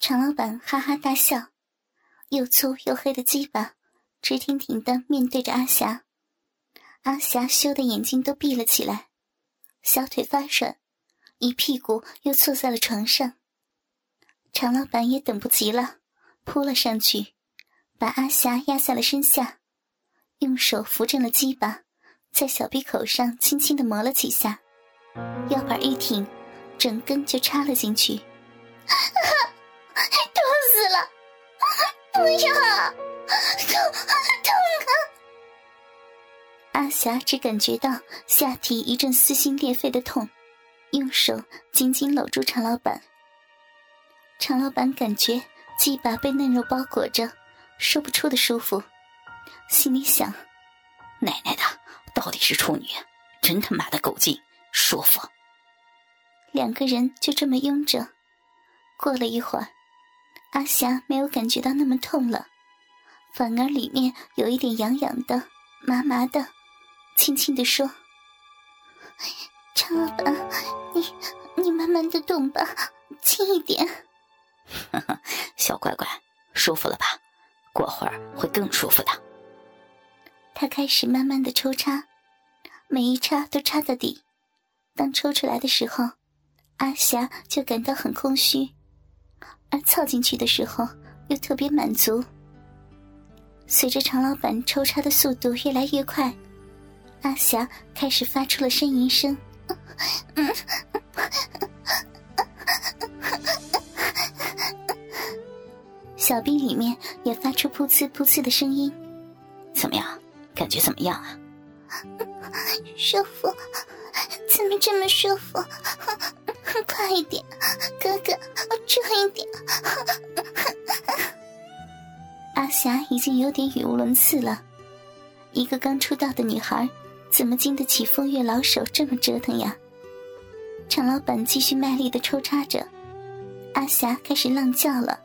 常老板哈哈大笑，又粗又黑的鸡巴直挺挺的面对着阿霞，阿霞羞得眼睛都闭了起来，小腿发软，一屁股又坐在了床上。常老板也等不及了，扑了上去，把阿霞压在了身下，用手扶正了鸡巴，在小鼻口上轻轻的磨了几下，腰板一挺，整根就插了进去。痛死了！不要，痛痛啊！阿霞只感觉到下体一阵撕心裂肺的痛，用手紧紧搂住常老板。常老板感觉鸡巴被嫩肉包裹着，说不出的舒服，心里想：奶奶的，到底是处女，真他妈的够劲，舒服。两个人就这么拥着，过了一会儿。阿霞没有感觉到那么痛了，反而里面有一点痒痒的、麻麻的，轻轻的说：“常老板，你你慢慢的动吧，轻一点。”小乖乖，舒服了吧？过会儿会更舒服的。他开始慢慢的抽插，每一插都插到底。当抽出来的时候，阿霞就感到很空虚。而凑进去的时候又特别满足。随着常老板抽插的速度越来越快，阿霞开始发出了呻吟声，小臂里面也发出噗呲噗呲的声音。怎么样？感觉怎么样啊？舒服？怎么这么舒服？快一点，哥哥，重一点。阿霞已经有点语无伦次了。一个刚出道的女孩，怎么经得起风月老手这么折腾呀？常老板继续卖力的抽插着，阿霞开始浪叫了：“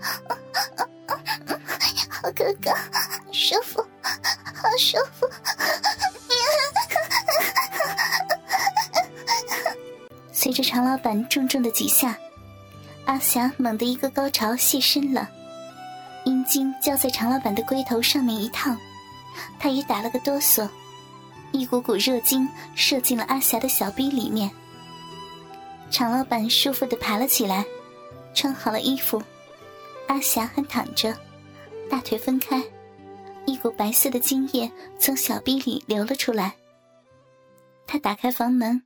好哥哥，舒服，好舒服。”随着常老板重重的几下，阿霞猛地一个高潮泄身了，阴茎交在常老板的龟头上面一烫，他也打了个哆嗦，一股股热精射进了阿霞的小臂里面。常老板舒服的爬了起来，穿好了衣服，阿霞还躺着，大腿分开，一股白色的精液从小臂里流了出来。他打开房门。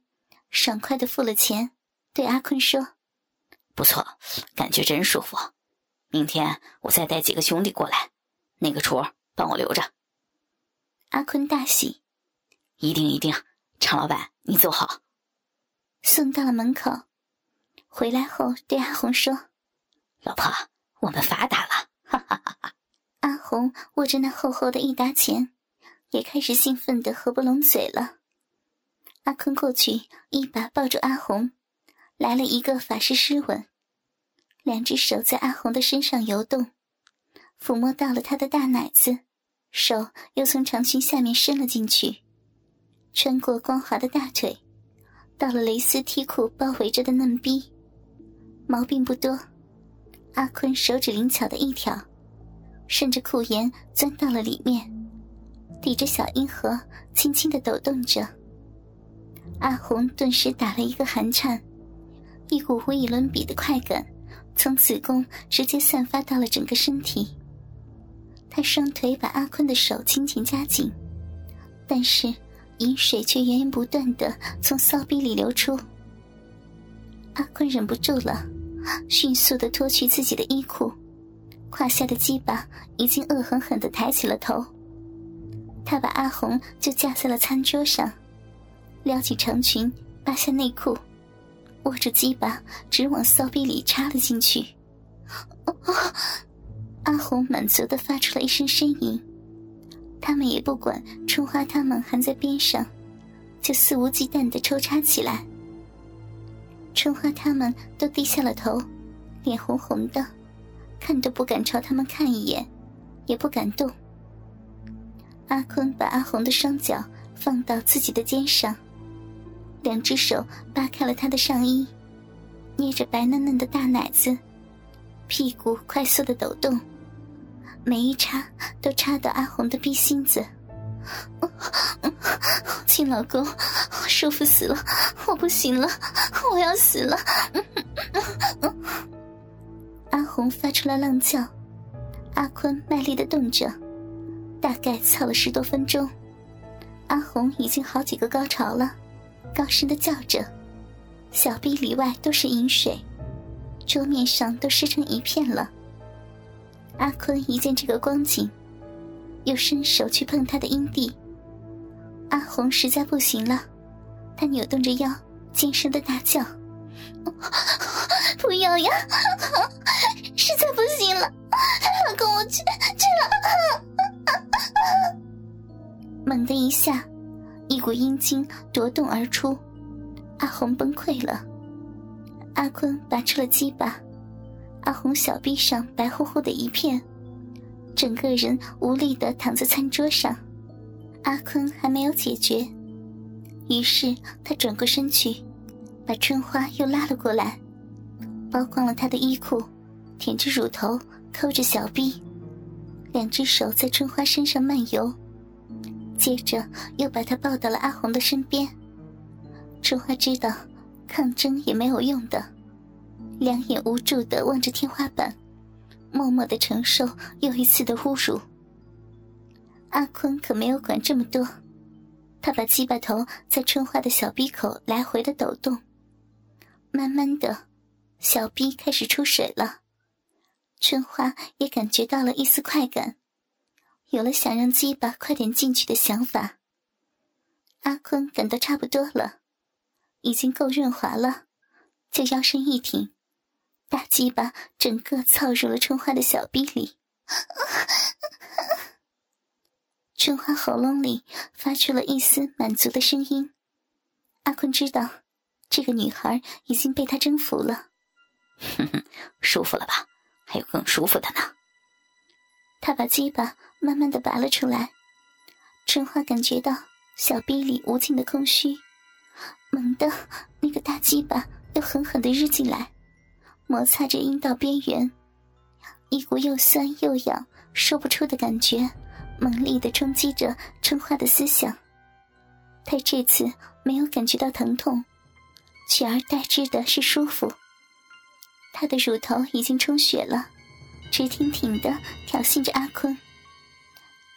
爽快的付了钱，对阿坤说：“不错，感觉真舒服。明天我再带几个兄弟过来，那个厨帮我留着。”阿坤大喜：“一定一定，常老板你走好。”送到了门口，回来后对阿红说：“老婆，我们发达了！”哈哈哈哈阿红握着那厚厚的一沓钱，也开始兴奋的合不拢嘴了。阿坤过去，一把抱住阿红，来了一个法式湿吻，两只手在阿红的身上游动，抚摸到了她的大奶子，手又从长裙下面伸了进去，穿过光滑的大腿，到了蕾丝 T 裤包围着的嫩逼，毛病不多，阿坤手指灵巧的一挑，顺着裤沿钻到了里面，抵着小阴核，轻轻的抖动着。阿红顿时打了一个寒颤，一股无以伦比的快感从子宫直接散发到了整个身体。他双腿把阿坤的手紧紧夹紧，但是饮水却源源不断的从骚逼里流出。阿坤忍不住了，迅速的脱去自己的衣裤，胯下的鸡巴已经恶狠狠的抬起了头。他把阿红就架在了餐桌上。撩起长裙，扒下内裤，握着鸡巴直往骚逼里插了进去。阿红满足的发出了一声呻吟。他们也不管春花他们还在边上，就肆无忌惮的抽插起来。春花他们都低下了头，脸红红的，看都不敢朝他们看一眼，也不敢动。阿坤把阿红的双脚放到自己的肩上。两只手扒开了她的上衣，捏着白嫩嫩的大奶子，屁股快速的抖动，每一插都插到阿红的逼心子。亲老公，舒服死了，我不行了，我要死了！阿红发出了浪叫，阿坤卖力的动着，大概操了十多分钟，阿红已经好几个高潮了，高声的叫着，小臂里外都是饮水，桌面上都湿成一片了。阿坤一见这个光景，又伸手去碰他的阴蒂。阿红实在不行了，他扭动着腰，尖声的大叫：“不要呀！股阴茎夺动而出，阿红崩溃了。阿坤拔出了鸡巴，阿红小臂上白乎乎的一片，整个人无力的躺在餐桌上。阿坤还没有解决，于是他转过身去，把春花又拉了过来，剥光了她的衣裤，舔着乳头，抠着小臂，两只手在春花身上漫游，接着又把她抱到了阿红的身边。春花知道抗争也没有用的，两眼无助的望着天花板，默默的承受又一次的侮辱。阿坤可没有管这么多，他把鸡巴头在春花的小鼻口来回的抖动，慢慢的，小逼开始出水了，春花也感觉到了一丝快感，有了想让鸡巴快点进去的想法。阿坤感到差不多了，已经够润滑了，就腰身一挺，大鸡巴整个操入了春花的小臂里。春花喉咙里发出了一丝满足的声音。阿坤知道，这个女孩已经被他征服了。哼哼，舒服了吧？还有更舒服的呢。他把鸡巴慢慢的拔了出来。春花感觉到小臂里无尽的空虚，猛地，那个大鸡巴又狠狠的日进来，摩擦着阴道边缘，一股又酸又痒、说不出的感觉。猛烈的冲击着春花的思想，他这次没有感觉到疼痛，取而代之的是舒服。他的乳头已经充血了，直挺挺的挑衅着阿坤。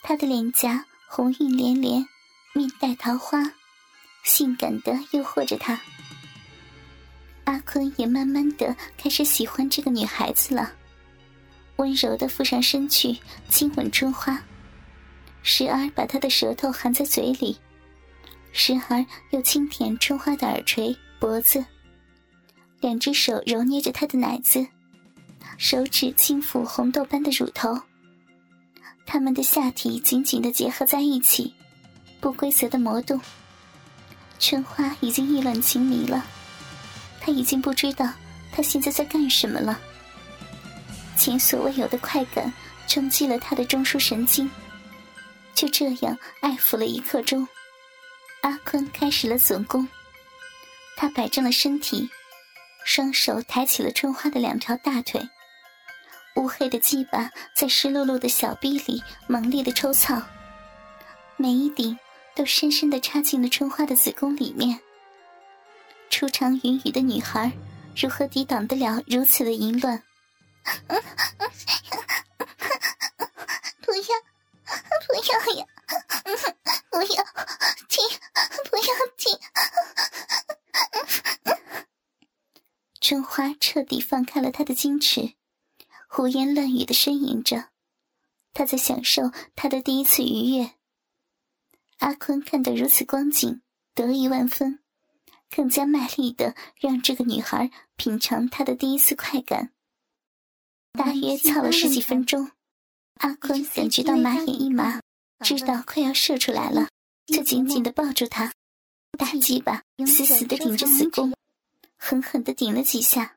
他的脸颊红晕连连，面带桃花，性感的诱惑着他。阿坤也慢慢的开始喜欢这个女孩子了，温柔的附上身去亲吻春花。时而把他的舌头含在嘴里，时而又轻舔春花的耳垂、脖子，两只手揉捏着她的奶子，手指轻抚红豆般的乳头。他们的下体紧紧的结合在一起，不规则的磨动。春花已经意乱情迷了，她已经不知道他现在在干什么了。前所未有的快感冲击了他的中枢神经。就这样爱抚了一刻钟，阿坤开始了总攻。他摆正了身体，双手抬起了春花的两条大腿，乌黑的鸡巴在湿漉漉的小臂里猛烈的抽操，每一顶都深深的插进了春花的子宫里面。初尝云雨的女孩，如何抵挡得了如此的淫乱？不要！不要呀！不要停！不要停！春花彻底放开了他的矜持，胡言乱语的呻吟着，他在享受他的第一次愉悦。阿坤看到如此光景，得意万分，更加卖力的让这个女孩品尝他的第一次快感。大约操了十几分钟。阿坤感觉到马眼一麻，知道快要射出来了，就紧紧的抱住他，大鸡巴死死的顶着子宫，狠狠的顶了几下，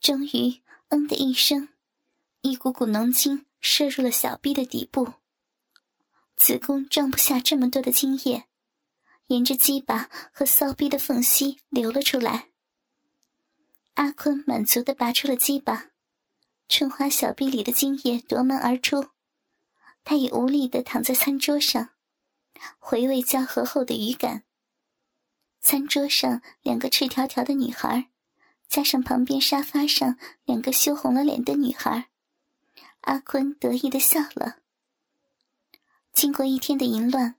终于“嗯”的一声，一股股浓精射入了小臂的底部，子宫装不下这么多的精液，沿着鸡巴和骚逼的缝隙流了出来。阿坤满足的拔出了鸡巴，春花小臂里的精液夺门而出，她也无力地躺在餐桌上，回味交合后的余感。餐桌上两个赤条条的女孩，加上旁边沙发上两个羞红了脸的女孩，阿坤得意的笑了。经过一天的淫乱，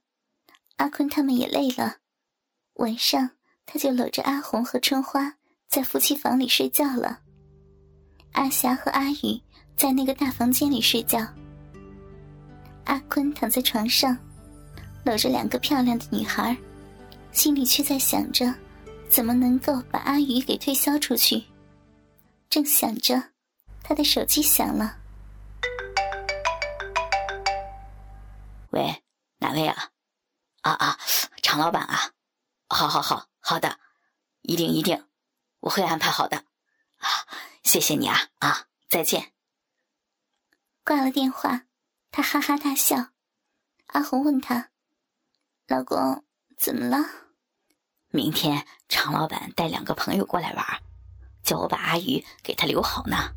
阿坤他们也累了，晚上他就搂着阿红和春花在夫妻房里睡觉了。阿霞和阿宇在那个大房间里睡觉，阿坤躺在床上，搂着两个漂亮的女孩，心里却在想着怎么能够把阿宇给推销出去。正想着，他的手机响了。喂，哪位啊？啊啊，常老板啊！好好好，好的，一定一定，我会安排好的。啊。谢谢你啊啊！再见。挂了电话，他哈哈大笑。阿红问他：“老公，怎么了？”明天常老板带两个朋友过来玩，叫我把阿宇给他留好呢。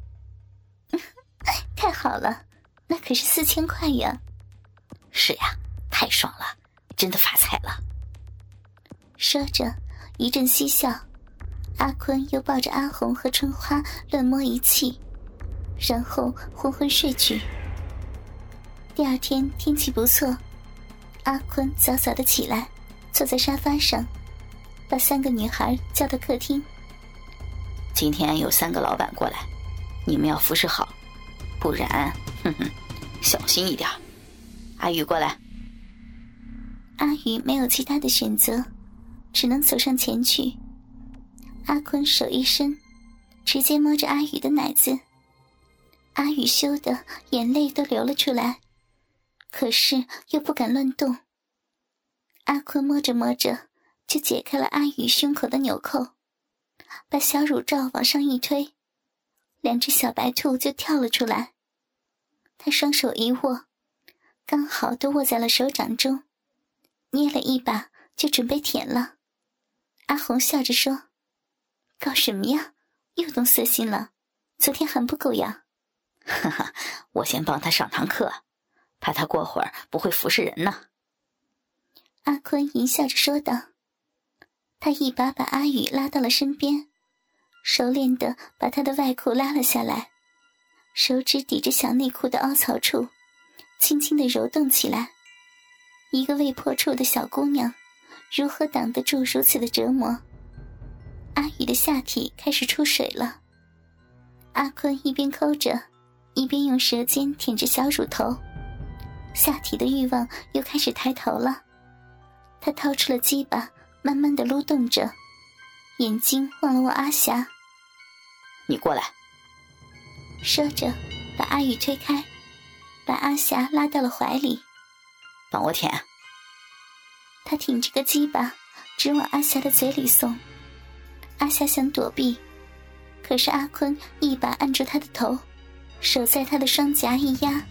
太好了，那可是四千块呀！是呀，太爽了，真的发财了。说着，一阵嬉笑。阿坤又抱着阿红和春花乱摸一气，然后昏昏睡去。第二天天气不错，阿坤早早的起来，坐在沙发上，把三个女孩叫到客厅。今天有三个老板过来，你们要服侍好，不然，哼哼，小心一点。阿宇过来。阿宇没有其他的选择，只能走上前去。阿坤手一伸，直接摸着阿宇的奶子。阿宇羞得眼泪都流了出来，可是又不敢乱动。阿坤摸着摸着，就解开了阿宇胸口的纽扣，把小乳罩往上一推，两只小白兔就跳了出来。他双手一握，刚好都握在了手掌中，捏了一把就准备舔了。阿红笑着说。搞什么呀？又动色心了？昨天还不够呀？哈哈，我先帮他上堂课，怕他过会儿不会服侍人呢。阿坤淫笑着说道。他一把把阿宇拉到了身边，熟练的把他的外裤拉了下来，手指抵着小内裤的凹槽处，轻轻的揉动起来。一个未破处的小姑娘，如何挡得住如此的折磨？阿宇的下体开始出水了，阿坤一边抠着，一边用舌尖舔着小乳头，下体的欲望又开始抬头了。他掏出了鸡巴，慢慢的撸动着，眼睛望了望阿霞：“你过来。”说着，把阿宇推开，把阿霞拉到了怀里，帮我舔。他挺着个鸡巴，直往阿霞的嘴里送。阿霞想躲避，可是阿坤一把按住她的头，手在她的双颊一压，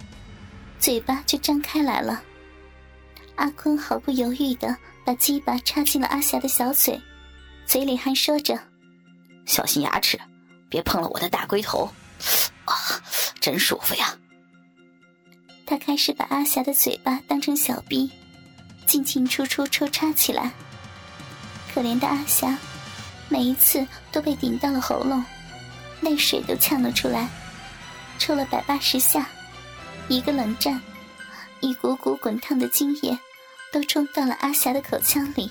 嘴巴就张开来了。阿坤毫不犹豫的把鸡巴插进了阿霞的小嘴，嘴里还说着：“小心牙齿，别碰了我的大龟头。”啊，真舒服呀！他开始把阿霞的嘴巴当成小逼，进进出出抽插起来。可怜的阿霞。每一次都被顶到了喉咙，泪水都呛了出来，抽了百八十下，一个冷战，一股股滚烫的精液都冲到了阿霞的口腔里。